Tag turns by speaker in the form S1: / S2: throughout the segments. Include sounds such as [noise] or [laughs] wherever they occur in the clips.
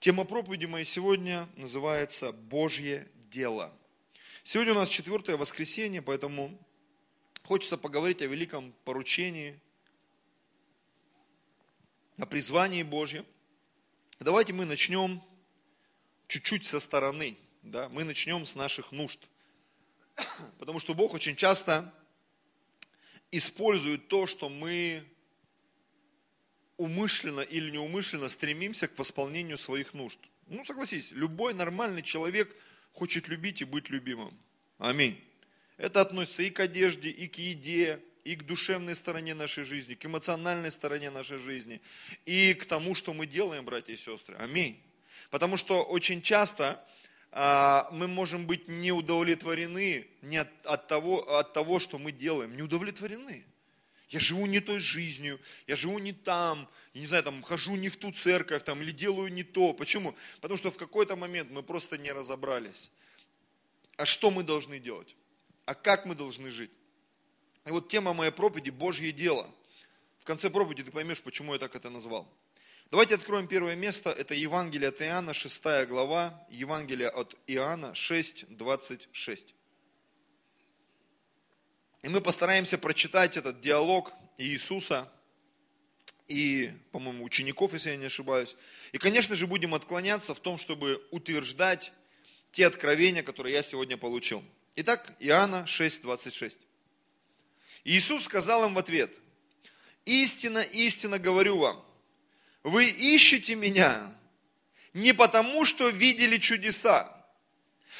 S1: Тема проповеди моей сегодня называется «Божье дело». Сегодня у нас четвертое воскресенье, поэтому хочется поговорить о великом поручении, о призвании Божьем. Давайте мы начнем чуть-чуть со стороны. Да? Мы начнем с наших нужд. Потому что Бог очень часто использует то, что мы умышленно или неумышленно стремимся к восполнению своих нужд. Ну, согласись, любой нормальный человек хочет любить и быть любимым. Аминь. Это относится и к одежде, и к еде, и к душевной стороне нашей жизни, к эмоциональной стороне нашей жизни, и к тому, что мы делаем, братья и сестры. Аминь. Потому что очень часто а, мы можем быть не удовлетворены не от, от, того, от того, что мы делаем, не удовлетворены. Я живу не той жизнью, я живу не там, я не знаю, там, хожу не в ту церковь, там, или делаю не то. Почему? Потому что в какой-то момент мы просто не разобрались. А что мы должны делать? А как мы должны жить? И вот тема моей проповеди – Божье дело. В конце проповеди ты поймешь, почему я так это назвал. Давайте откроем первое место. Это Евангелие от Иоанна, 6 глава. Евангелие от Иоанна, 6, 26. И мы постараемся прочитать этот диалог Иисуса и, по-моему, учеников, если я не ошибаюсь. И, конечно же, будем отклоняться в том, чтобы утверждать те откровения, которые я сегодня получил. Итак, Иоанна 6, 26. Иисус сказал им в ответ, «Истина, истина говорю вам, вы ищете меня не потому, что видели чудеса,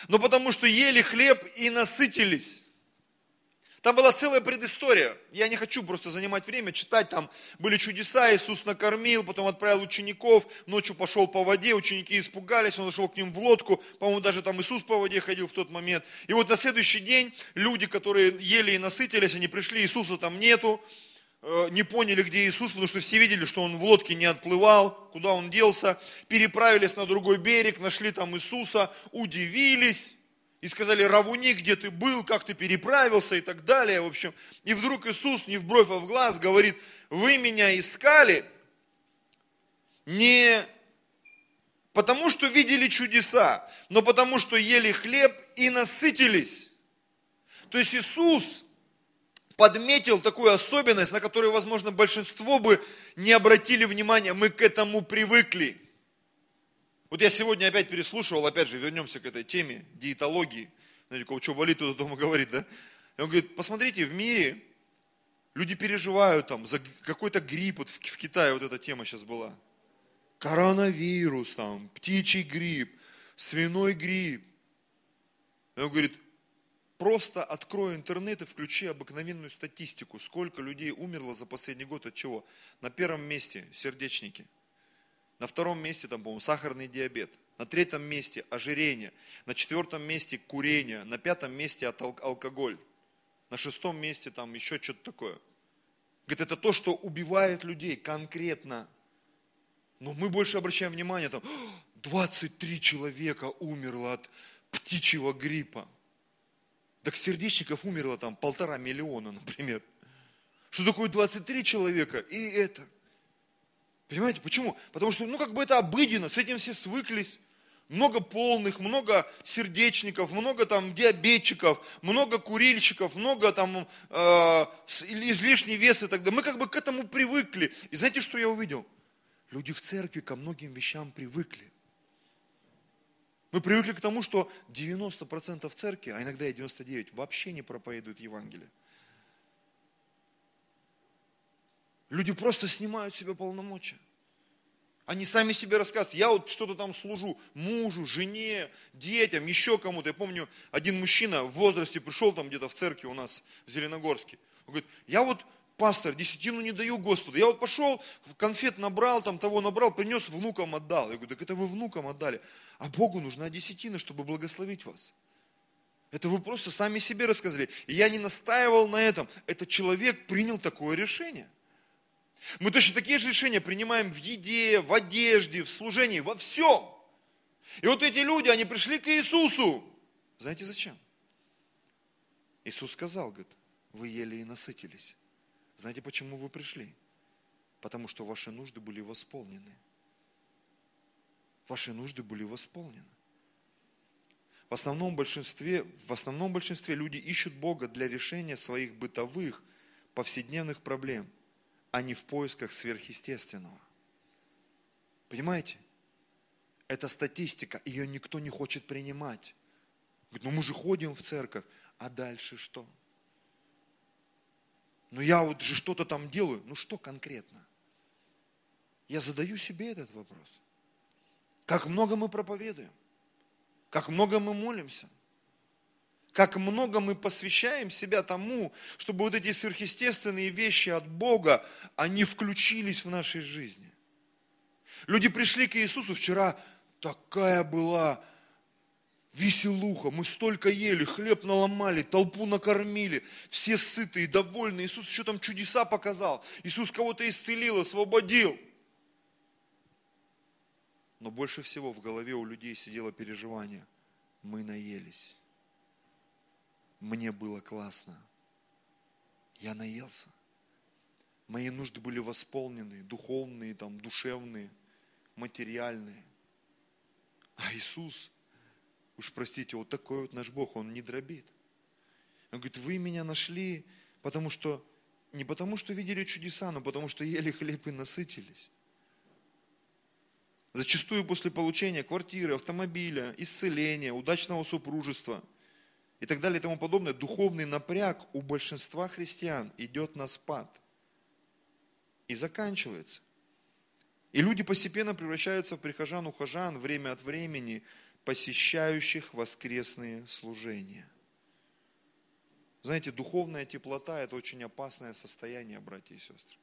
S1: но потому, что ели хлеб и насытились. Там была целая предыстория. Я не хочу просто занимать время, читать. Там были чудеса, Иисус накормил, потом отправил учеников, ночью пошел по воде, ученики испугались, он зашел к ним в лодку, по-моему, даже там Иисус по воде ходил в тот момент. И вот на следующий день люди, которые ели и насытились, они пришли, Иисуса там нету, э, не поняли, где Иисус, потому что все видели, что он в лодке не отплывал, куда он делся, переправились на другой берег, нашли там Иисуса, удивились, и сказали, Равуни, где ты был, как ты переправился и так далее. В общем, и вдруг Иисус не в бровь, а в глаз говорит, вы меня искали не потому, что видели чудеса, но потому, что ели хлеб и насытились. То есть Иисус подметил такую особенность, на которую, возможно, большинство бы не обратили внимания. Мы к этому привыкли. Вот я сегодня опять переслушивал, опять же, вернемся к этой теме диетологии. Знаете, кого что болит, туда дома [laughs] говорит, да? И он говорит, посмотрите, в мире люди переживают там за какой-то грипп, вот в, в Китае вот эта тема сейчас была. Коронавирус там, птичий грипп, свиной грипп. И он говорит, просто открой интернет и включи обыкновенную статистику, сколько людей умерло за последний год от чего. На первом месте сердечники – на втором месте, там, по-моему, сахарный диабет. На третьем месте ожирение. На четвертом месте курение. На пятом месте алкоголь. На шестом месте там еще что-то такое. Говорит, это то, что убивает людей конкретно. Но мы больше обращаем внимание, там, 23 человека умерло от птичьего гриппа. Так сердечников умерло там полтора миллиона, например. Что такое 23 человека и это – Понимаете, почему? Потому что, ну, как бы это обыденно, с этим все свыклись. Много полных, много сердечников, много там диабетчиков, много курильщиков, много там э, излишний вес и так далее. Мы как бы к этому привыкли. И знаете, что я увидел? Люди в церкви ко многим вещам привыкли. Мы привыкли к тому, что 90% церкви, а иногда и 99%, вообще не проповедуют Евангелие. Люди просто снимают себе полномочия. Они сами себе рассказывают, я вот что-то там служу мужу, жене, детям, еще кому-то. Я помню, один мужчина в возрасте пришел там где-то в церкви у нас в Зеленогорске. Он говорит, я вот пастор, десятину не даю Господу. Я вот пошел, конфет набрал, там того набрал, принес, внукам отдал. Я говорю, так это вы внукам отдали. А Богу нужна десятина, чтобы благословить вас. Это вы просто сами себе рассказали. И я не настаивал на этом. Этот человек принял такое решение – мы точно такие же решения принимаем в еде, в одежде, в служении, во всем. И вот эти люди, они пришли к Иисусу. Знаете зачем? Иисус сказал, говорит, вы ели и насытились. Знаете, почему вы пришли? Потому что ваши нужды были восполнены. ваши нужды были восполнены. В основном большинстве, в основном большинстве люди ищут Бога для решения своих бытовых, повседневных проблем, а не в поисках сверхъестественного. Понимаете? Это статистика, ее никто не хочет принимать. Говорит, ну мы же ходим в церковь, а дальше что? Ну я вот же что-то там делаю, ну что конкретно? Я задаю себе этот вопрос. Как много мы проповедуем? как много мы молимся, как много мы посвящаем себя тому, чтобы вот эти сверхъестественные вещи от Бога, они включились в нашей жизни. Люди пришли к Иисусу вчера, такая была веселуха, мы столько ели, хлеб наломали, толпу накормили, все сытые, довольны. Иисус еще там чудеса показал. Иисус кого-то исцелил, освободил – но больше всего в голове у людей сидело переживание. Мы наелись. Мне было классно. Я наелся. Мои нужды были восполнены, духовные, там, душевные, материальные. А Иисус, уж простите, вот такой вот наш Бог, Он не дробит. Он говорит, вы меня нашли, потому что, не потому что видели чудеса, но потому что ели хлеб и насытились. Зачастую после получения квартиры, автомобиля, исцеления, удачного супружества и так далее и тому подобное, духовный напряг у большинства христиан идет на спад и заканчивается. И люди постепенно превращаются в прихожан-ухожан время от времени, посещающих воскресные служения. Знаете, духовная теплота – это очень опасное состояние, братья и сестры.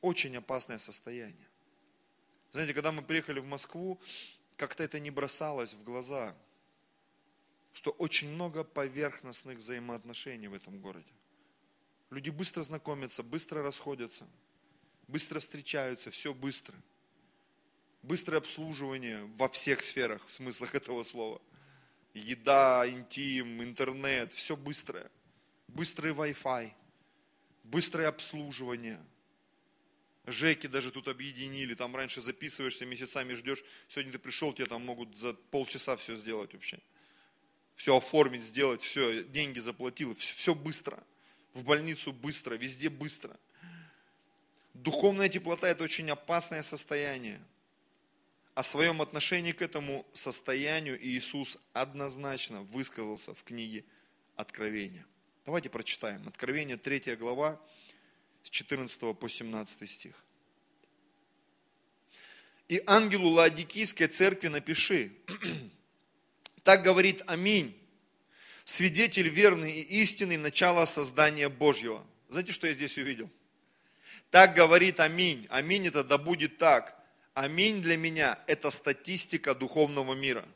S1: Очень опасное состояние. Знаете, когда мы приехали в Москву, как-то это не бросалось в глаза, что очень много поверхностных взаимоотношений в этом городе. Люди быстро знакомятся, быстро расходятся, быстро встречаются, все быстро. Быстрое обслуживание во всех сферах, в смыслах этого слова. Еда, интим, интернет, все быстрое. Быстрый Wi-Fi, быстрое обслуживание – Жеки даже тут объединили, там раньше записываешься, месяцами ждешь, сегодня ты пришел, тебе там могут за полчаса все сделать вообще. Все оформить, сделать, все, деньги заплатил, все, все быстро. В больницу быстро, везде быстро. Духовная теплота – это очень опасное состояние. О своем отношении к этому состоянию Иисус однозначно высказался в книге Откровения. Давайте прочитаем. Откровение 3 глава, с 14 по 17 стих. И ангелу Лаодикийской церкви напиши, так говорит Аминь, свидетель верный и истинный начала создания Божьего. Знаете, что я здесь увидел? Так говорит Аминь. Аминь это да будет так. Аминь для меня это статистика духовного мира.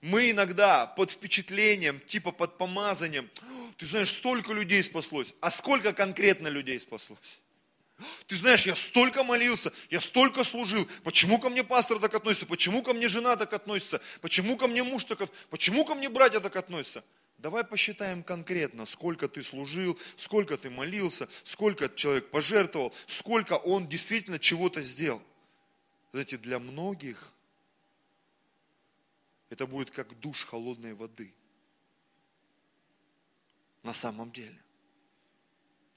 S1: Мы иногда под впечатлением, типа под помазанием, ты знаешь, столько людей спаслось. А сколько конкретно людей спаслось? Ты знаешь, я столько молился, я столько служил. Почему ко мне пастор так относится? Почему ко мне жена так относится? Почему ко мне муж так относится? Почему ко мне братья так относятся? Давай посчитаем конкретно, сколько ты служил, сколько ты молился, сколько человек пожертвовал, сколько он действительно чего-то сделал. Знаете, для многих это будет как душ холодной воды на самом деле.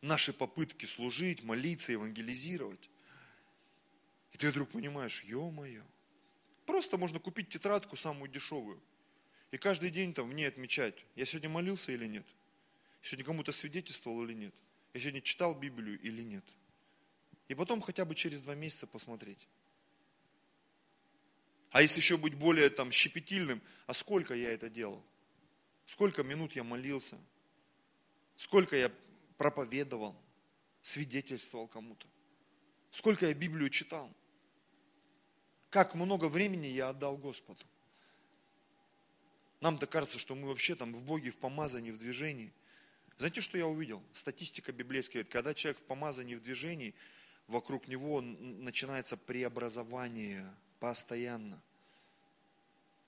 S1: Наши попытки служить, молиться, евангелизировать. И ты вдруг понимаешь, ё-моё, просто можно купить тетрадку самую дешевую. И каждый день там в ней отмечать, я сегодня молился или нет. Я сегодня кому-то свидетельствовал или нет. Я сегодня читал Библию или нет. И потом хотя бы через два месяца посмотреть. А если еще быть более там щепетильным, а сколько я это делал? Сколько минут я молился? Сколько я проповедовал, свидетельствовал кому-то. Сколько я Библию читал. Как много времени я отдал Господу. Нам-то кажется, что мы вообще там в Боге, в помазании, в движении. Знаете, что я увидел? Статистика библейская. Когда человек в помазании, в движении, вокруг него начинается преобразование постоянно.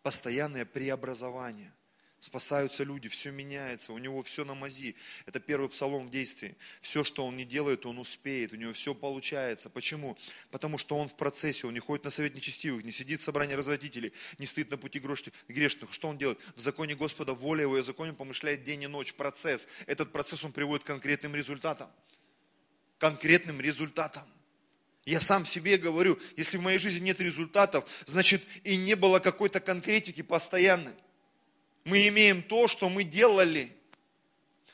S1: Постоянное преобразование – Спасаются люди, все меняется, у него все на мази. Это первый псалом в действии. Все, что он не делает, он успеет, у него все получается. Почему? Потому что он в процессе, он не ходит на совет нечестивых, не сидит в собрании развратителей, не стоит на пути грешных. Что он делает? В законе Господа воля его, и законе помышляет день и ночь. Процесс. Этот процесс он приводит к конкретным результатам. Конкретным результатам. Я сам себе говорю, если в моей жизни нет результатов, значит и не было какой-то конкретики постоянной. Мы имеем то, что мы делали.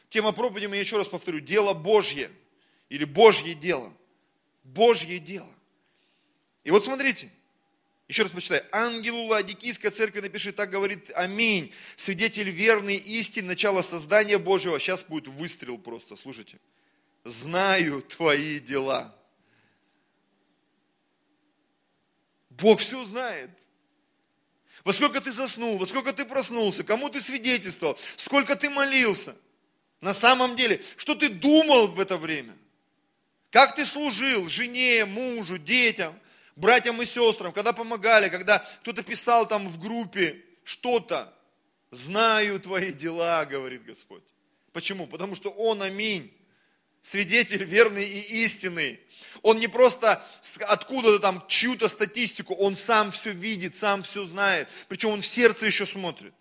S1: Тема проповеди, я еще раз повторю, дело Божье. Или Божье дело. Божье дело. И вот смотрите, еще раз почитай. Ангелу Ладикийской церкви напиши, так говорит Аминь. Свидетель верный истин, начало создания Божьего. Сейчас будет выстрел просто, слушайте. Знаю твои дела. Бог все знает. Во сколько ты заснул, во сколько ты проснулся, кому ты свидетельствовал, сколько ты молился. На самом деле, что ты думал в это время? Как ты служил жене, мужу, детям, братьям и сестрам, когда помогали, когда кто-то писал там в группе что-то. Знаю твои дела, говорит Господь. Почему? Потому что Он, аминь, свидетель верный и истинный. Он не просто откуда-то там чью-то статистику, он сам все видит, сам все знает. Причем он в сердце еще смотрит.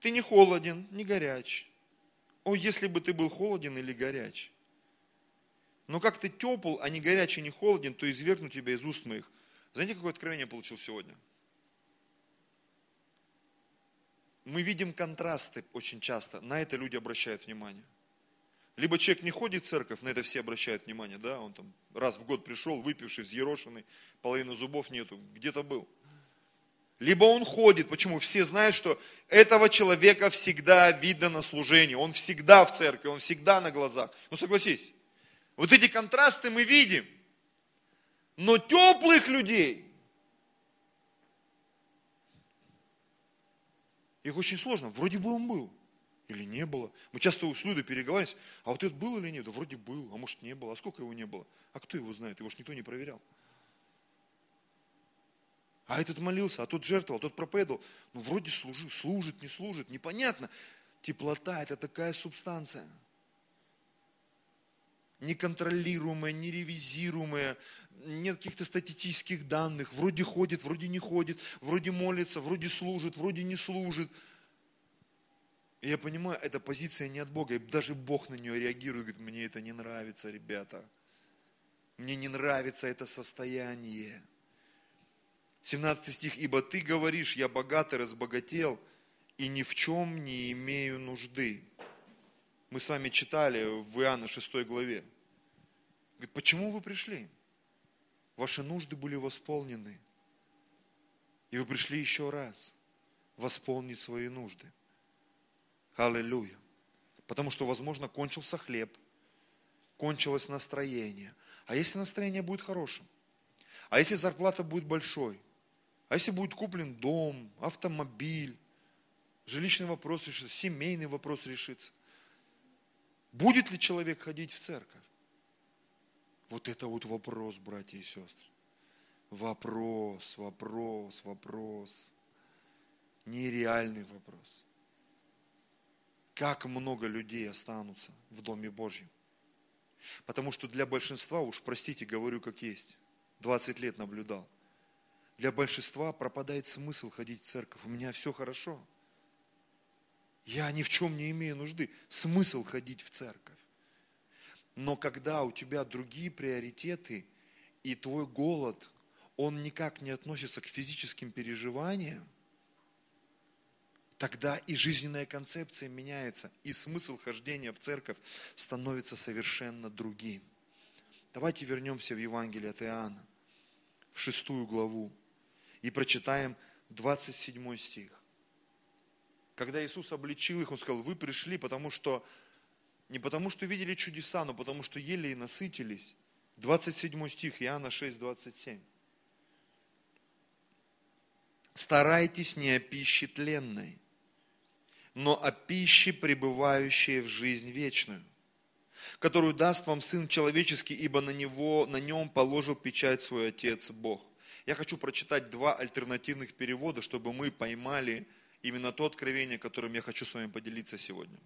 S1: Ты не холоден, не горяч. О, если бы ты был холоден или горяч. Но как ты тепл, а не горячий, не холоден, то извергну тебя из уст моих. Знаете, какое откровение получил сегодня? Мы видим контрасты очень часто, на это люди обращают внимание. Либо человек не ходит в церковь, на это все обращают внимание, да, он там раз в год пришел, выпивший, взъерошенный, половины зубов нету, где-то был. Либо он ходит, почему? Все знают, что этого человека всегда видно на служении, он всегда в церкви, он всегда на глазах. Ну согласись, вот эти контрасты мы видим, но теплых людей, их очень сложно, вроде бы он был, или не было. Мы часто с Людой переговариваемся, а вот это было или нет? Да вроде был, а может не было. А сколько его не было? А кто его знает? Его же никто не проверял. А этот молился, а тот жертвовал, тот проповедовал. Ну вроде служит, служит, не служит, непонятно. Теплота – это такая субстанция. Неконтролируемая, неревизируемая, нет каких-то статистических данных. Вроде ходит, вроде не ходит, вроде молится, вроде служит, вроде не служит – и я понимаю, эта позиция не от Бога, и даже Бог на нее реагирует, говорит, мне это не нравится, ребята. Мне не нравится это состояние. 17 стих, ибо ты говоришь, я богатый, разбогател, и ни в чем не имею нужды. Мы с вами читали в Иоанна 6 главе. Говорит, почему вы пришли? Ваши нужды были восполнены. И вы пришли еще раз восполнить свои нужды. Аллилуйя. Потому что, возможно, кончился хлеб, кончилось настроение. А если настроение будет хорошим? А если зарплата будет большой? А если будет куплен дом, автомобиль, жилищный вопрос решится, семейный вопрос решится? Будет ли человек ходить в церковь? Вот это вот вопрос, братья и сестры. Вопрос, вопрос, вопрос. Нереальный вопрос как много людей останутся в Доме Божьем. Потому что для большинства, уж простите, говорю как есть, 20 лет наблюдал, для большинства пропадает смысл ходить в церковь. У меня все хорошо. Я ни в чем не имею нужды. Смысл ходить в церковь. Но когда у тебя другие приоритеты, и твой голод, он никак не относится к физическим переживаниям, тогда и жизненная концепция меняется, и смысл хождения в церковь становится совершенно другим. Давайте вернемся в Евангелие от Иоанна, в шестую главу, и прочитаем 27 стих. Когда Иисус обличил их, Он сказал, вы пришли, потому что, не потому что видели чудеса, но потому что ели и насытились. 27 стих, Иоанна 6, 27. Старайтесь не о пище тленной, но о пище, пребывающей в жизнь вечную, которую даст вам Сын Человеческий, ибо на, него, на нем положил печать свой Отец Бог. Я хочу прочитать два альтернативных перевода, чтобы мы поймали именно то откровение, которым я хочу с вами поделиться сегодня.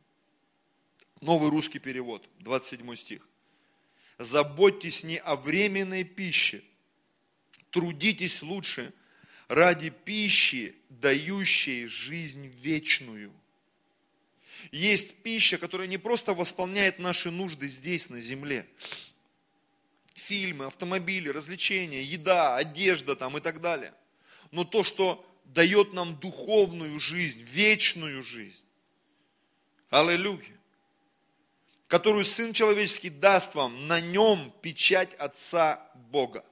S1: Новый русский перевод, 27 стих. Заботьтесь не о временной пище, трудитесь лучше ради пищи, дающей жизнь вечную. Есть пища, которая не просто восполняет наши нужды здесь, на земле. Фильмы, автомобили, развлечения, еда, одежда там и так далее. Но то, что дает нам духовную жизнь, вечную жизнь. Аллилуйя которую Сын Человеческий даст вам, на нем печать Отца Бога.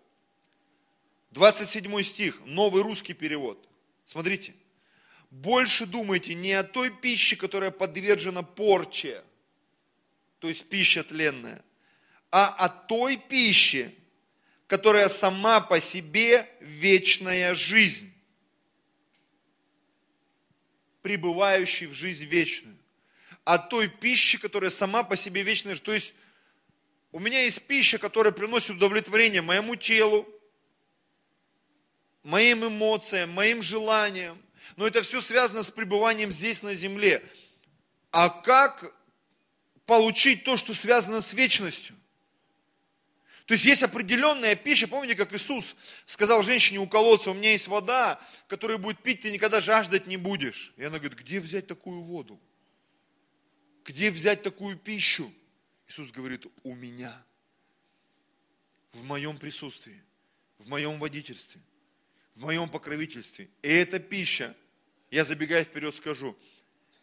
S1: 27 стих, новый русский перевод. Смотрите. Больше думайте не о той пище, которая подвержена порче, то есть пища тленная, а о той пище, которая сама по себе вечная жизнь, пребывающий в жизнь вечную от той пищи, которая сама по себе вечная. То есть у меня есть пища, которая приносит удовлетворение моему телу, моим эмоциям, моим желаниям. Но это все связано с пребыванием здесь на земле. А как получить то, что связано с вечностью? То есть есть определенная пища, помните, как Иисус сказал женщине у колодца, у меня есть вода, которую будет пить, ты никогда жаждать не будешь. И она говорит, где взять такую воду? Где взять такую пищу? Иисус говорит, у меня, в моем присутствии, в моем водительстве, в моем покровительстве. И эта пища, я забегая вперед скажу,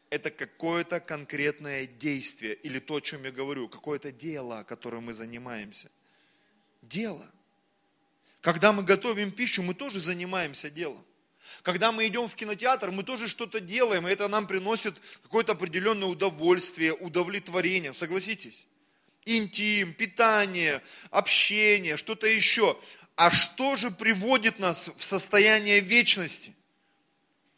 S1: это какое-то конкретное действие, или то, о чем я говорю, какое-то дело, которым мы занимаемся. Дело. Когда мы готовим пищу, мы тоже занимаемся делом. Когда мы идем в кинотеатр, мы тоже что-то делаем, и это нам приносит какое-то определенное удовольствие, удовлетворение, согласитесь? Интим, питание, общение, что-то еще. А что же приводит нас в состояние вечности?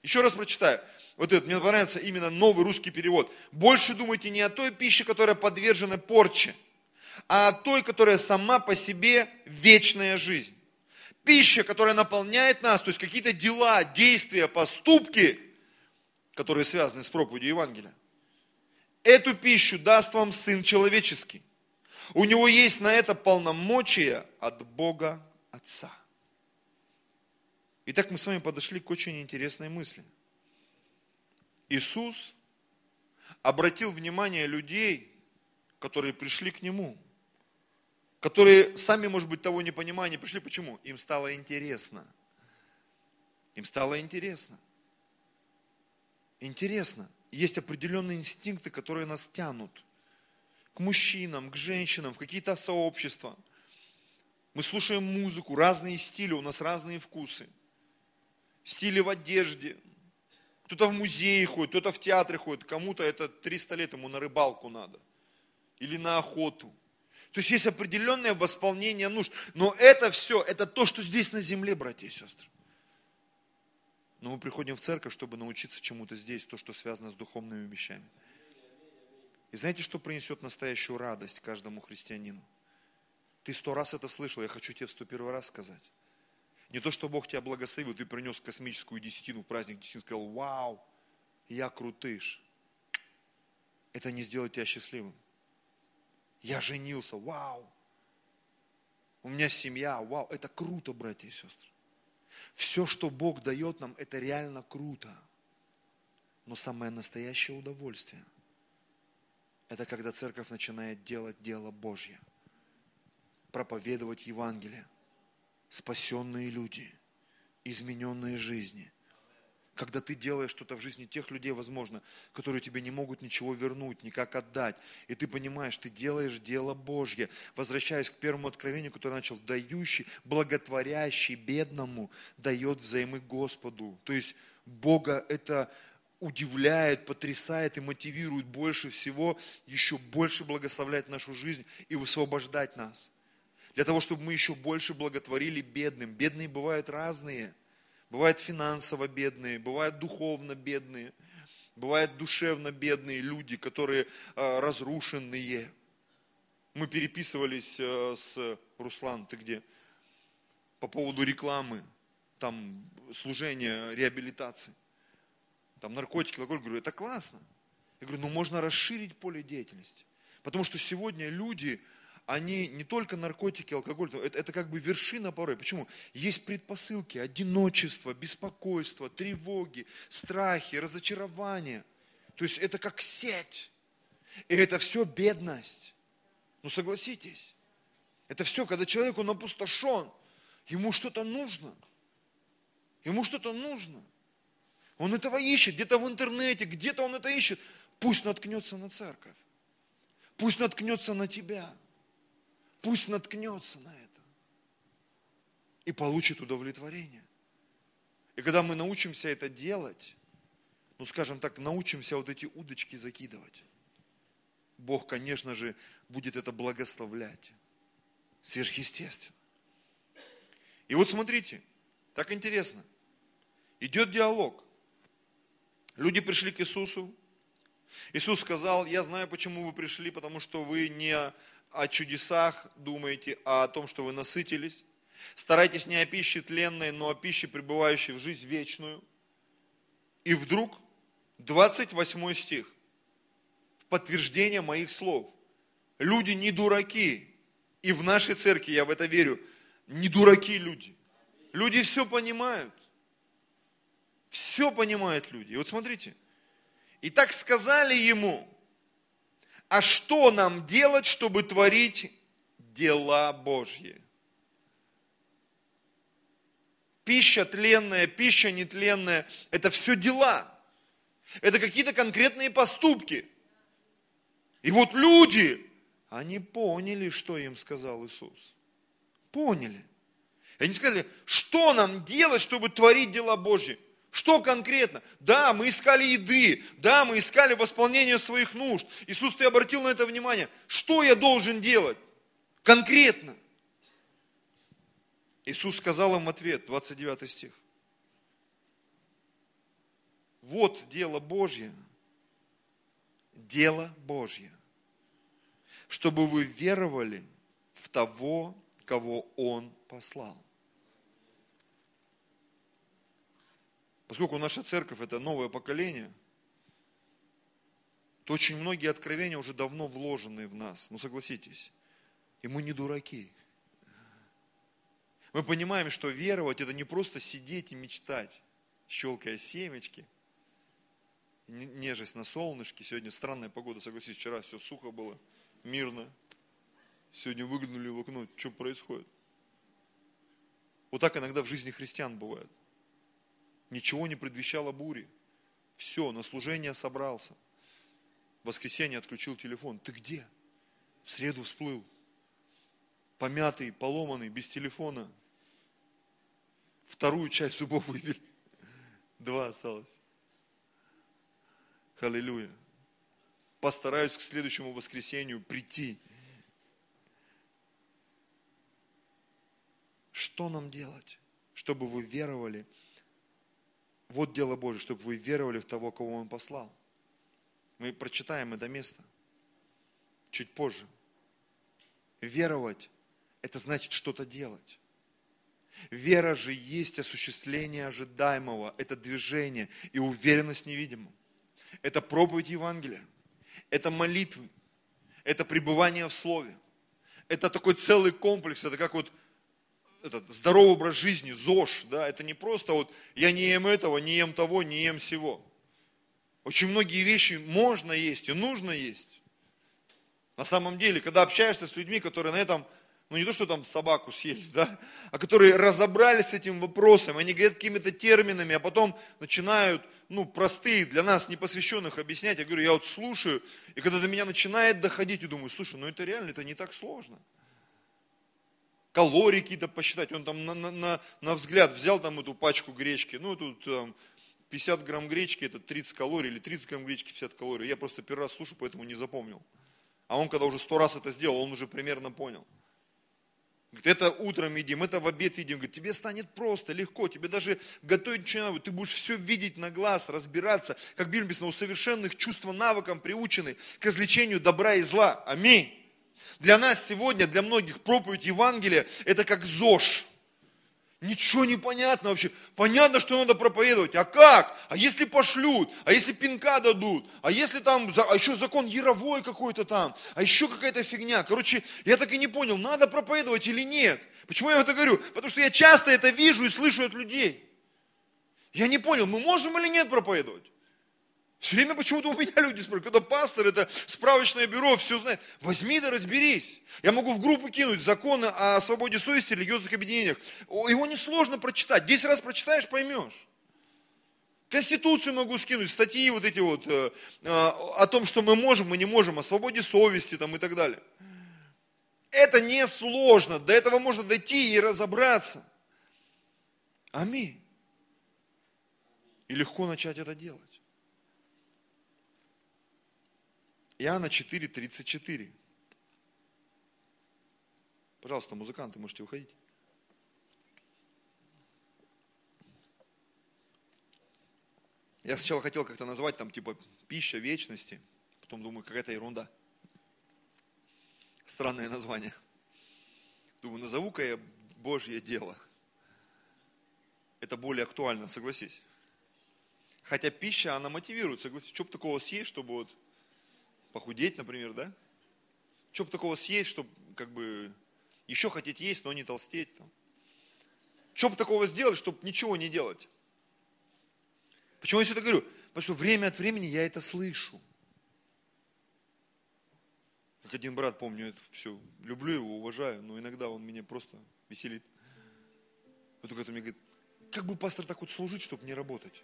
S1: Еще раз прочитаю. Вот это, мне нравится именно новый русский перевод. Больше думайте не о той пище, которая подвержена порче, а о той, которая сама по себе вечная жизнь пища, которая наполняет нас, то есть какие-то дела, действия, поступки, которые связаны с проповедью Евангелия. Эту пищу даст вам Сын Человеческий. У него есть на это полномочия от Бога Отца. Итак, мы с вами подошли к очень интересной мысли. Иисус обратил внимание людей, которые пришли к Нему – которые сами, может быть, того не понимая, не пришли. Почему? Им стало интересно. Им стало интересно. Интересно. Есть определенные инстинкты, которые нас тянут к мужчинам, к женщинам, в какие-то сообщества. Мы слушаем музыку, разные стили, у нас разные вкусы. Стили в одежде. Кто-то в музее ходит, кто-то в театре ходит, кому-то это 300 лет ему на рыбалку надо. Или на охоту. То есть есть определенное восполнение нужд. Но это все, это то, что здесь на земле, братья и сестры. Но мы приходим в церковь, чтобы научиться чему-то здесь, то, что связано с духовными вещами. И знаете, что принесет настоящую радость каждому христианину? Ты сто раз это слышал, я хочу тебе в сто первый раз сказать. Не то, что Бог тебя благословил, ты принес космическую десятину в праздник десятины, сказал, вау, я крутыш. Это не сделает тебя счастливым. Я женился, вау. У меня семья, вау. Это круто, братья и сестры. Все, что Бог дает нам, это реально круто. Но самое настоящее удовольствие, это когда церковь начинает делать дело Божье. Проповедовать Евангелие. Спасенные люди, измененные жизни – когда ты делаешь что-то в жизни тех людей, возможно, которые тебе не могут ничего вернуть, никак отдать, и ты понимаешь, ты делаешь дело Божье, возвращаясь к первому откровению, которое начал, дающий, благотворящий бедному, дает взаймы Господу. То есть Бога это удивляет, потрясает и мотивирует больше всего, еще больше благословлять нашу жизнь и высвобождать нас. Для того, чтобы мы еще больше благотворили бедным. Бедные бывают разные – Бывают финансово бедные, бывают духовно бедные, бывают душевно бедные люди, которые э, разрушенные. Мы переписывались э, с Руслан, ты где? по поводу рекламы, там, служения, реабилитации, там, наркотики, алкоголь. Говорю, это классно. Я говорю, ну можно расширить поле деятельности. Потому что сегодня люди, они не только наркотики, алкоголь, это, это как бы вершина порой. Почему? Есть предпосылки, одиночество, беспокойство, тревоги, страхи, разочарования. То есть это как сеть. И это все бедность. Ну согласитесь. Это все, когда человек, он опустошен, ему что-то нужно. Ему что-то нужно. Он этого ищет, где-то в интернете, где-то он это ищет. Пусть наткнется на церковь. Пусть наткнется на тебя. Пусть наткнется на это. И получит удовлетворение. И когда мы научимся это делать, ну скажем так, научимся вот эти удочки закидывать, Бог, конечно же, будет это благословлять. Сверхъестественно. И вот смотрите, так интересно. Идет диалог. Люди пришли к Иисусу, Иисус сказал, я знаю, почему вы пришли, потому что вы не о чудесах думаете, а о том, что вы насытились. Старайтесь не о пище тленной, но о пище, пребывающей в жизнь вечную. И вдруг, 28 стих, подтверждение моих слов. Люди не дураки. И в нашей церкви, я в это верю, не дураки люди. Люди все понимают. Все понимают люди. И вот смотрите, и так сказали ему, а что нам делать, чтобы творить дела Божьи? Пища тленная, пища нетленная – это все дела. Это какие-то конкретные поступки. И вот люди, они поняли, что им сказал Иисус. Поняли. Они сказали, что нам делать, чтобы творить дела Божьи? Что конкретно? Да, мы искали еды, да, мы искали восполнение своих нужд. Иисус, ты обратил на это внимание. Что я должен делать? Конкретно. Иисус сказал им в ответ, 29 стих. Вот дело Божье, дело Божье, чтобы вы веровали в того, кого Он послал. Поскольку наша церковь это новое поколение, то очень многие откровения уже давно вложены в нас. Ну согласитесь. И мы не дураки. Мы понимаем, что веровать это не просто сидеть и мечтать, щелкая семечки, нежесть на солнышке. Сегодня странная погода, согласитесь, вчера все сухо было, мирно. Сегодня выглянули в окно, что происходит? Вот так иногда в жизни христиан бывает. Ничего не предвещало бури. Все, на служение собрался. В воскресенье отключил телефон. Ты где? В среду всплыл. Помятый, поломанный, без телефона. Вторую часть зубов выбили. Два осталось. Аллилуйя. Постараюсь к следующему воскресенью прийти. Что нам делать, чтобы вы веровали вот дело Божье, чтобы вы веровали в того, кого Он послал. Мы прочитаем это место чуть позже. Веровать – это значит что-то делать. Вера же есть осуществление ожидаемого, это движение и уверенность невидимого. Это проповедь Евангелия, это молитвы, это пребывание в Слове. Это такой целый комплекс, это как вот этот здоровый образ жизни, ЗОЖ, да, это не просто вот я не ем этого, не ем того, не ем всего. Очень многие вещи можно есть и нужно есть. На самом деле, когда общаешься с людьми, которые на этом, ну не то, что там собаку съели, да, а которые разобрались с этим вопросом, они говорят какими-то терминами, а потом начинают, ну, простые, для нас непосвященных объяснять. Я говорю, я вот слушаю, и когда до меня начинает доходить, я думаю, слушай, ну это реально, это не так сложно калории какие-то посчитать. Он там на, на, на, на взгляд взял там эту пачку гречки, ну тут там, 50 грамм гречки, это 30 калорий, или 30 грамм гречки, 50 калорий. Я просто первый раз слушаю, поэтому не запомнил. А он, когда уже сто раз это сделал, он уже примерно понял. Говорит, это утром едим, это в обед едим. Говорит, тебе станет просто, легко, тебе даже готовить ничего не надо. Ты будешь все видеть на глаз, разбираться. Как Библия написано, у совершенных чувства навыкам приучены к развлечению добра и зла. Аминь. Для нас сегодня, для многих проповедь Евангелия, это как ЗОЖ. Ничего не понятно вообще. Понятно, что надо проповедовать. А как? А если пошлют? А если пинка дадут? А если там, а еще закон яровой какой-то там? А еще какая-то фигня? Короче, я так и не понял, надо проповедовать или нет. Почему я это говорю? Потому что я часто это вижу и слышу от людей. Я не понял, мы можем или нет проповедовать? Все время почему-то у меня люди спрашивают, когда пастор, это справочное бюро, все знает. Возьми да разберись. Я могу в группу кинуть законы о свободе совести религиозных объединениях. Его несложно прочитать. Десять раз прочитаешь, поймешь. Конституцию могу скинуть, статьи вот эти вот э, э, о том, что мы можем, мы не можем, о свободе совести там и так далее. Это не сложно, до этого можно дойти и разобраться. Аминь. И легко начать это делать. Иоанна 4, 34. Пожалуйста, музыканты, можете выходить. Я сначала хотел как-то назвать там типа пища вечности, потом думаю, какая-то ерунда. Странное название. Думаю, назову-ка я Божье дело. Это более актуально, согласись. Хотя пища, она мотивирует, согласись. Что бы такого съесть, чтобы вот похудеть, например, да? Что бы такого съесть, чтобы как бы еще хотеть есть, но не толстеть там. Что бы такого сделать, чтобы ничего не делать? Почему я все это говорю? Потому что время от времени я это слышу. Как один брат, помню, это все, люблю его, уважаю, но иногда он меня просто веселит. Вот только мне говорит, как бы пастор так вот служить, чтобы не работать?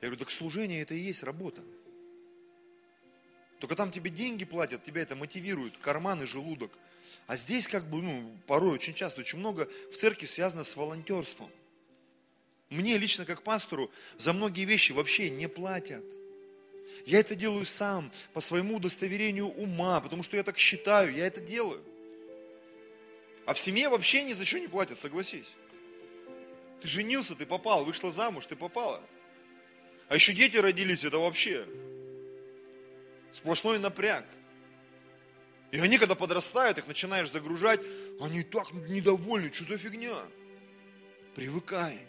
S1: Я говорю, так служение это и есть работа. Только там тебе деньги платят, тебя это мотивирует, карман и желудок. А здесь как бы, ну, порой очень часто, очень много в церкви связано с волонтерством. Мне лично как пастору за многие вещи вообще не платят. Я это делаю сам, по своему удостоверению ума, потому что я так считаю, я это делаю. А в семье вообще ни за что не платят, согласись. Ты женился, ты попал, вышла замуж, ты попала. А еще дети родились, это вообще Сплошной напряг. И они, когда подрастают, их начинаешь загружать, они так недовольны, что за фигня? Привыкай.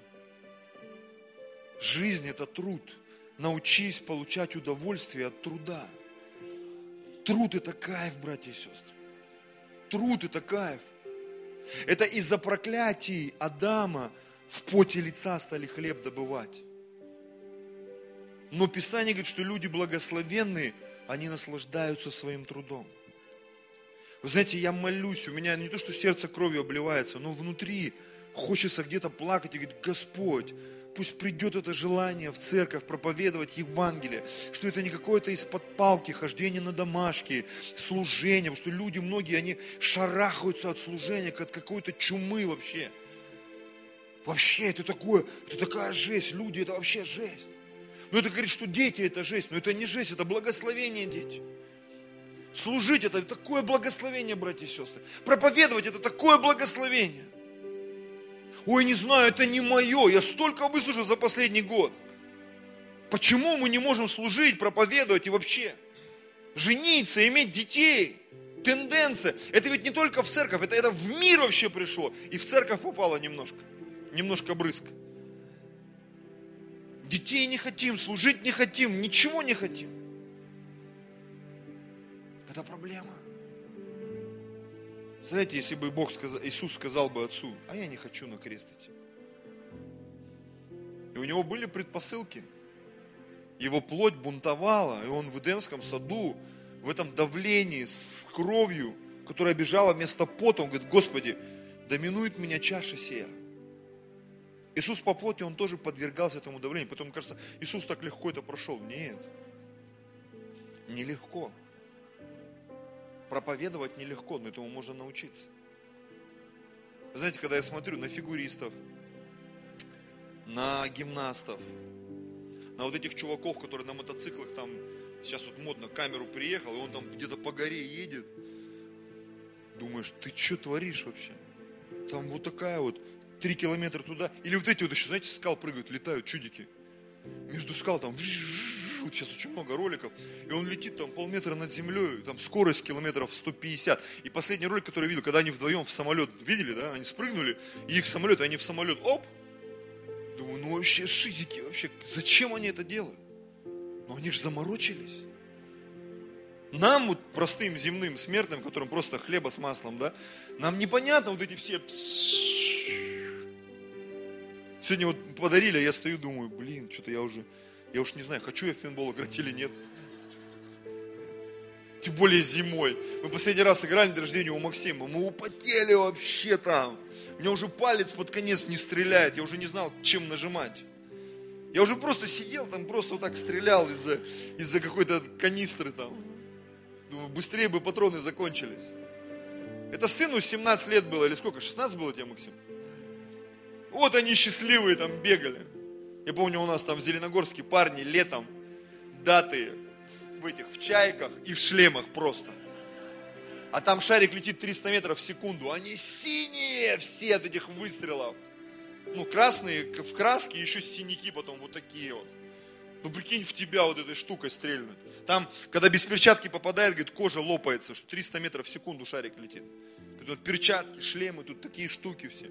S1: Жизнь это труд. Научись получать удовольствие от труда. Труд это кайф, братья и сестры. Труд это кайф. Это из-за проклятий Адама в поте лица стали хлеб добывать. Но Писание говорит, что люди благословенные – они наслаждаются своим трудом. Вы знаете, я молюсь, у меня не то, что сердце кровью обливается, но внутри хочется где-то плакать и говорить, Господь, пусть придет это желание в церковь проповедовать Евангелие, что это не какое-то из-под палки хождение на домашки, служение, потому что люди многие, они шарахаются от служения, как от какой-то чумы вообще. Вообще, это такое, это такая жесть, люди, это вообще жесть. Но это говорит, что дети это жесть. Но это не жесть, это благословение дети. Служить это такое благословение, братья и сестры. Проповедовать это такое благословение. Ой, не знаю, это не мое. Я столько выслушал за последний год. Почему мы не можем служить, проповедовать и вообще жениться, иметь детей? Тенденция. Это ведь не только в церковь, это, это в мир вообще пришло. И в церковь попало немножко. Немножко брызг. Детей не хотим, служить не хотим, ничего не хотим. Это проблема. Знаете, если бы Бог сказал, Иисус сказал бы Отцу, а я не хочу на крест идти. И у него были предпосылки. Его плоть бунтовала, и он в Эдемском саду, в этом давлении с кровью, которая бежала вместо пота, он говорит, Господи, доминует меня чаша сия. Иисус по плоти, он тоже подвергался этому давлению. Потом кажется, Иисус так легко это прошел. Нет. Нелегко. Проповедовать нелегко, но этому можно научиться. Знаете, когда я смотрю на фигуристов, на гимнастов, на вот этих чуваков, которые на мотоциклах там, сейчас вот модно, камеру приехал, и он там где-то по горе едет, думаешь, ты что творишь вообще? Там вот такая вот три километра туда. Или вот эти вот еще, знаете, скал прыгают, летают чудики. Между скал там вот сейчас очень много роликов, и он летит там полметра над землей, там скорость километров 150. И последний ролик, который я видел, когда они вдвоем в самолет, видели, да, они спрыгнули, и их самолет, и они в самолет, оп, думаю, ну вообще шизики, вообще, зачем они это делают? Ну они же заморочились. Нам, вот простым земным смертным, которым просто хлеба с маслом, да, нам непонятно вот эти все... Сегодня вот подарили, а я стою, думаю, блин, что-то я уже, я уж не знаю, хочу я в пинбол играть или нет. Тем более зимой. Мы последний раз играли на рождения у Максима. Мы употели вообще там. У меня уже палец под конец не стреляет. Я уже не знал, чем нажимать. Я уже просто сидел там, просто вот так стрелял из-за из какой-то канистры там. Думаю, быстрее бы патроны закончились. Это сыну 17 лет было, или сколько, 16 было тебе, Максим? Вот они счастливые там бегали. Я помню, у нас там в Зеленогорске парни летом даты в этих, в чайках и в шлемах просто. А там шарик летит 300 метров в секунду. Они синие все от этих выстрелов. Ну, красные, в краске еще синяки потом вот такие вот. Ну, прикинь, в тебя вот этой штукой стрельнуть. Там, когда без перчатки попадает, говорит, кожа лопается, что 300 метров в секунду шарик летит. Тут перчатки, шлемы, тут такие штуки все.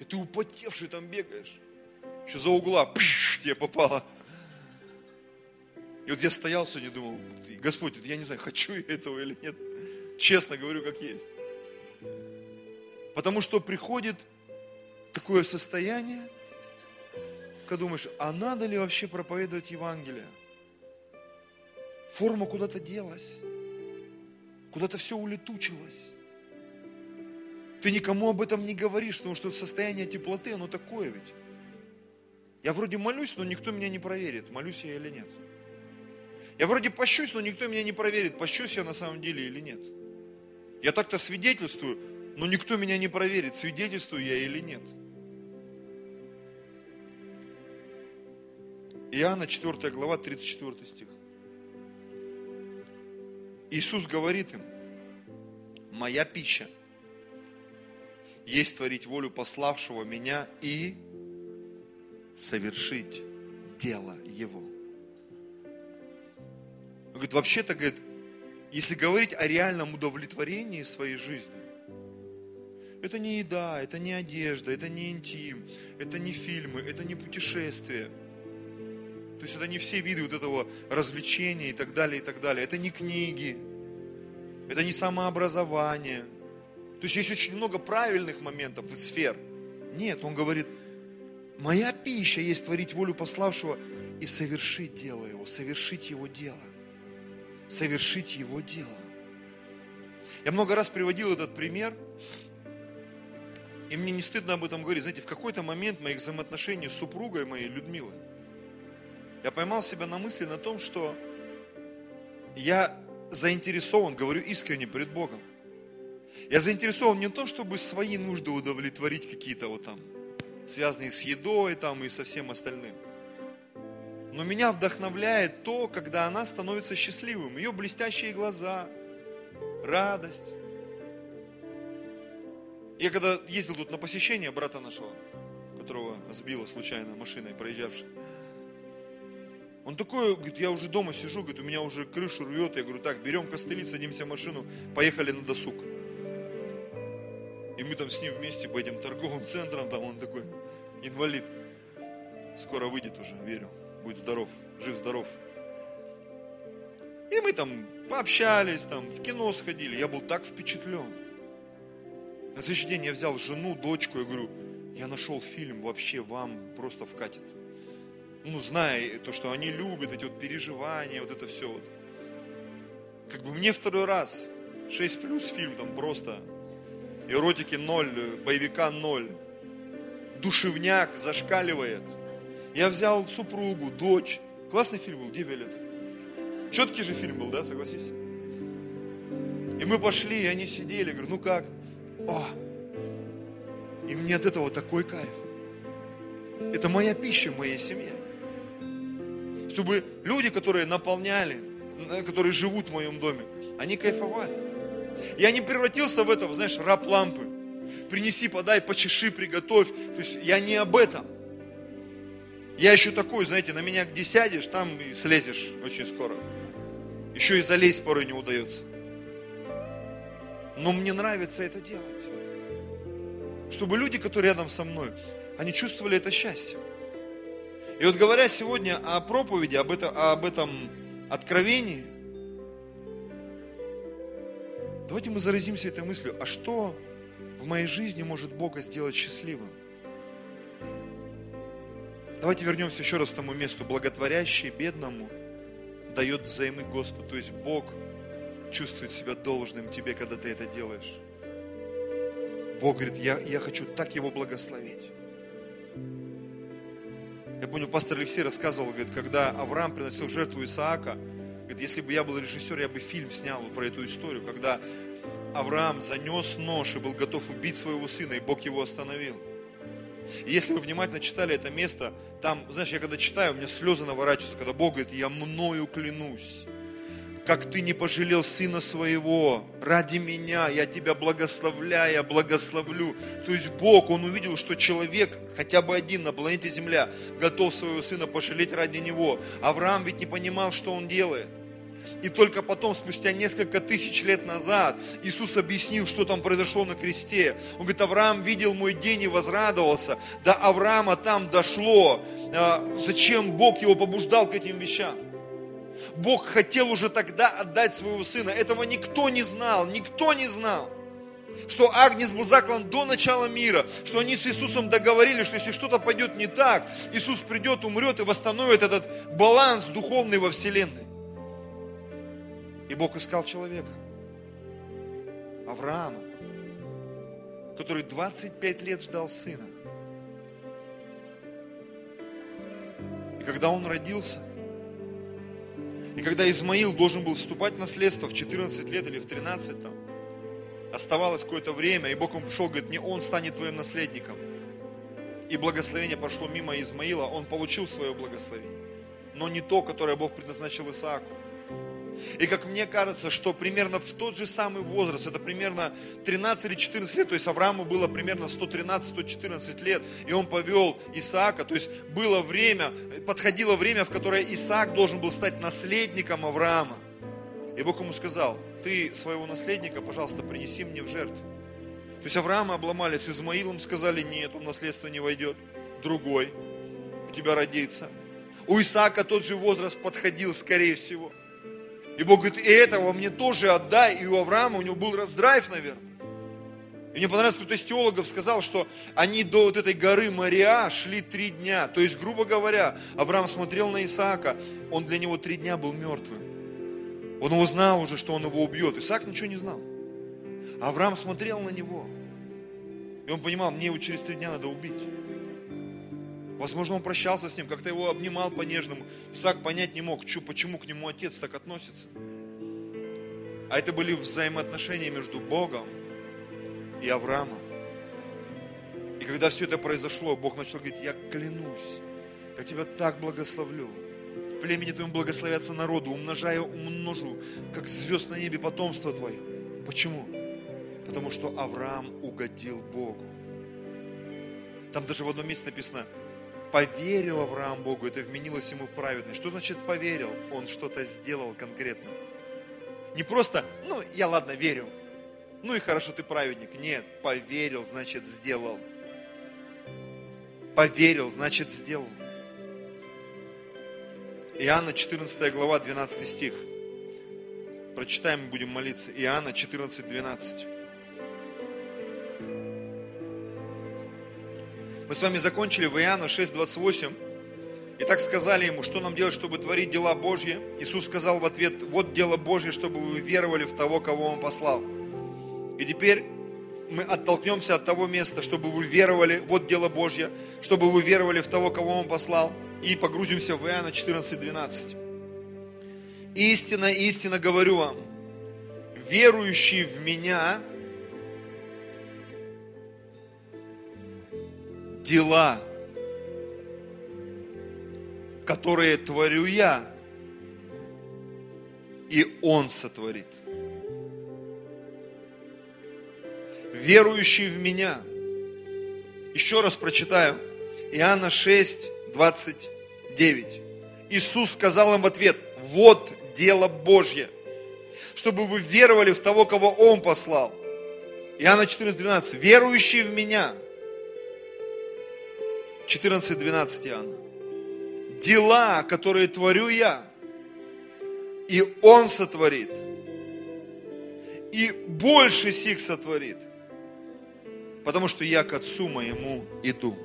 S1: И ты употевший там бегаешь. Еще за угла, пш, тебе попало. И вот я стоял сегодня, думал, Господь, я не знаю, хочу я этого или нет. Честно говорю, как есть. Потому что приходит такое состояние, когда думаешь, а надо ли вообще проповедовать Евангелие? Форма куда-то делась, куда-то все улетучилось. Ты никому об этом не говоришь, потому что состояние теплоты, оно такое ведь. Я вроде молюсь, но никто меня не проверит, молюсь я или нет. Я вроде пощусь, но никто меня не проверит, пощусь я на самом деле или нет. Я так-то свидетельствую, но никто меня не проверит, свидетельствую я или нет. Иоанна 4 глава, 34 стих. Иисус говорит им, моя пища есть творить волю пославшего меня и совершить дело Его. Он говорит, вообще-то, говорит, если говорить о реальном удовлетворении своей жизни, это не еда, это не одежда, это не интим, это не фильмы, это не путешествия. То есть это не все виды вот этого развлечения и так далее, и так далее. Это не книги, это не самообразование. То есть есть очень много правильных моментов и сфер. Нет, он говорит, моя пища есть творить волю пославшего и совершить дело его, совершить его дело. Совершить его дело. Я много раз приводил этот пример, и мне не стыдно об этом говорить. Знаете, в какой-то момент моих взаимоотношений с супругой моей, Людмилой, я поймал себя на мысли на том, что я заинтересован, говорю искренне перед Богом. Я заинтересован не в том, чтобы свои нужды удовлетворить какие-то вот там, связанные с едой там и со всем остальным. Но меня вдохновляет то, когда она становится счастливым. Ее блестящие глаза, радость. Я когда ездил тут на посещение брата нашего, которого сбила случайно машиной проезжавшей, он такой, говорит, я уже дома сижу, говорит, у меня уже крышу рвет. Я говорю, так, берем костыли, садимся в машину, поехали на досуг. И мы там с ним вместе по этим торговым центрам, там он такой инвалид. Скоро выйдет уже, верю. Будет здоров, жив-здоров. И мы там пообщались, там в кино сходили. Я был так впечатлен. На следующий день я взял жену, дочку, я говорю, я нашел фильм, вообще вам просто вкатит ну, зная то, что они любят, эти вот переживания, вот это все вот. Как бы мне второй раз 6 плюс фильм там просто. Эротики ноль, боевика ноль. Душевняк зашкаливает. Я взял супругу, дочь. Классный фильм был, где Виолет? Четкий же фильм был, да, согласись? И мы пошли, и они сидели, говорю, ну как? О! И мне от этого такой кайф. Это моя пища в моей семье чтобы люди, которые наполняли, которые живут в моем доме, они кайфовали. Я не превратился в этого, знаешь, раб лампы. Принеси, подай, почеши, приготовь. То есть я не об этом. Я еще такой, знаете, на меня где сядешь, там и слезешь очень скоро. Еще и залезть порой не удается. Но мне нравится это делать. Чтобы люди, которые рядом со мной, они чувствовали это счастье. И вот говоря сегодня о проповеди, об, это, об этом откровении, давайте мы заразимся этой мыслью, а что в моей жизни может Бога сделать счастливым? Давайте вернемся еще раз к тому месту. Благотворящий бедному дает взаймы Господу. То есть Бог чувствует себя должным тебе, когда ты это делаешь. Бог говорит, я, я хочу так его благословить. Я помню, пастор Алексей рассказывал, говорит, когда Авраам приносил жертву Исаака, говорит, если бы я был режиссер, я бы фильм снял про эту историю, когда Авраам занес нож и был готов убить своего сына, и Бог его остановил. И если вы внимательно читали это место, там, знаешь, я когда читаю, у меня слезы наворачиваются, когда Бог говорит, я мною клянусь, как ты не пожалел сына своего ради меня, я тебя благословляю, благословлю. То есть Бог, Он увидел, что человек, хотя бы один на планете Земля, готов своего сына пожалеть ради него. Авраам ведь не понимал, что он делает. И только потом, спустя несколько тысяч лет назад, Иисус объяснил, что там произошло на кресте. Он говорит, Авраам видел мой день и возрадовался. До Авраама там дошло, а, зачем Бог его побуждал к этим вещам. Бог хотел уже тогда отдать своего сына. Этого никто не знал, никто не знал что Агнец был заклан до начала мира, что они с Иисусом договорились, что если что-то пойдет не так, Иисус придет, умрет и восстановит этот баланс духовный во Вселенной. И Бог искал человека, Авраама, который 25 лет ждал сына. И когда он родился, и когда Измаил должен был вступать в наследство в 14 лет или в 13, там, оставалось какое-то время, и Бог ему пришел, говорит, не он станет твоим наследником. И благословение пошло мимо Измаила, он получил свое благословение, но не то, которое Бог предназначил Исааку. И как мне кажется, что примерно в тот же самый возраст, это примерно 13 или 14 лет, то есть Аврааму было примерно 113-114 лет, и он повел Исаака, то есть было время, подходило время, в которое Исаак должен был стать наследником Авраама. И Бог ему сказал, ты своего наследника, пожалуйста, принеси мне в жертву. То есть Авраама обломали с Измаилом, сказали, нет, он в наследство не войдет. Другой у тебя родится. У Исаака тот же возраст подходил, скорее всего. И Бог говорит, и этого мне тоже отдай. И у Авраама, у него был раздрайв, наверное. И мне понравилось, кто-то из теологов сказал, что они до вот этой горы Мариа шли три дня. То есть, грубо говоря, Авраам смотрел на Исаака, он для него три дня был мертвым. Он его знал уже, что он его убьет. Исаак ничего не знал. Авраам смотрел на него. И он понимал, мне его через три дня надо убить. Возможно, он прощался с ним, как-то его обнимал по-нежному. Исаак понять не мог, почему к нему отец так относится. А это были взаимоотношения между Богом и Авраамом. И когда все это произошло, Бог начал говорить, я клянусь, я тебя так благословлю. В племени твоем благословятся народу, умножаю, умножу, как звезд на небе потомство твое. Почему? Потому что Авраам угодил Богу. Там даже в одном месте написано, Поверил Авраам Богу, это вменилось ему в праведность. Что значит поверил? Он что-то сделал конкретно. Не просто, ну, я ладно, верю. Ну и хорошо, ты праведник. Нет, поверил, значит, сделал. Поверил, значит, сделал. Иоанна 14 глава, 12 стих. Прочитаем и будем молиться. Иоанна 14, 12. Мы с вами закончили в Иоанна 6:28. И так сказали ему, что нам делать, чтобы творить дела Божьи. Иисус сказал в ответ, вот дело Божье, чтобы вы веровали в того, кого Он послал. И теперь мы оттолкнемся от того места, чтобы вы веровали, вот дело Божье, чтобы вы веровали в того, кого Он послал, и погрузимся в Иоанна 14:12. Истинно, истинно говорю вам, верующий в Меня – дела, которые творю я, и Он сотворит. Верующий в Меня. Еще раз прочитаю. Иоанна 6, 29. Иисус сказал им в ответ, вот дело Божье, чтобы вы веровали в того, кого Он послал. Иоанна 14, 12. Верующие в Меня. 14, 12 Иоанна. Дела, которые творю я, и Он сотворит. И больше сих сотворит. Потому что я к Отцу моему иду.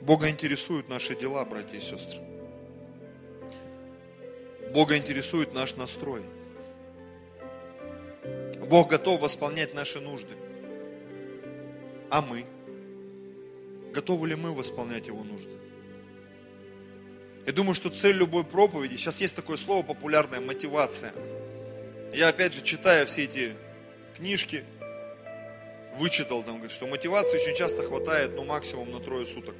S1: Бога интересуют наши дела, братья и сестры. Бога интересует наш настрой. Бог готов восполнять наши нужды. А мы? Готовы ли мы восполнять Его нужды? Я думаю, что цель любой проповеди, сейчас есть такое слово популярное, мотивация. Я опять же читаю все эти книжки, вычитал там, что мотивации очень часто хватает, ну максимум на трое суток.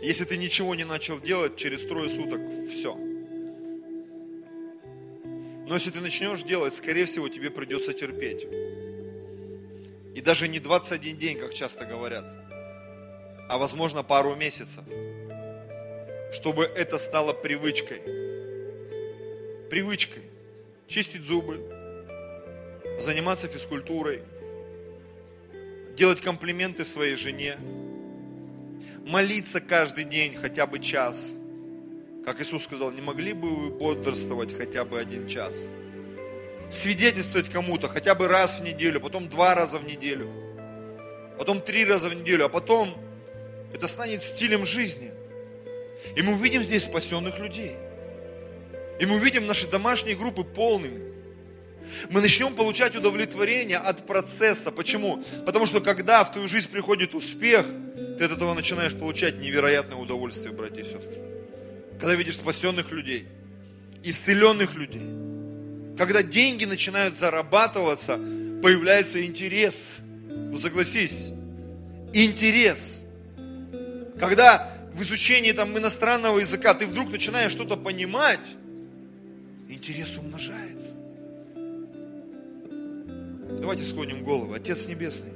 S1: Если ты ничего не начал делать, через трое суток все. Но если ты начнешь делать, скорее всего, тебе придется терпеть. И даже не 21 день, как часто говорят, а возможно пару месяцев, чтобы это стало привычкой. Привычкой. Чистить зубы, заниматься физкультурой, делать комплименты своей жене, молиться каждый день хотя бы час. Как Иисус сказал, не могли бы вы бодрствовать хотя бы один час? Свидетельствовать кому-то хотя бы раз в неделю, потом два раза в неделю, потом три раза в неделю, а потом это станет стилем жизни. И мы увидим здесь спасенных людей. И мы увидим наши домашние группы полными. Мы начнем получать удовлетворение от процесса. Почему? Потому что когда в твою жизнь приходит успех – ты от этого начинаешь получать невероятное удовольствие, братья и сестры. Когда видишь спасенных людей, исцеленных людей, когда деньги начинают зарабатываться, появляется интерес. Ну согласись, интерес. Когда в изучении там иностранного языка ты вдруг начинаешь что-то понимать, интерес умножается. Давайте склоним голову. Отец Небесный,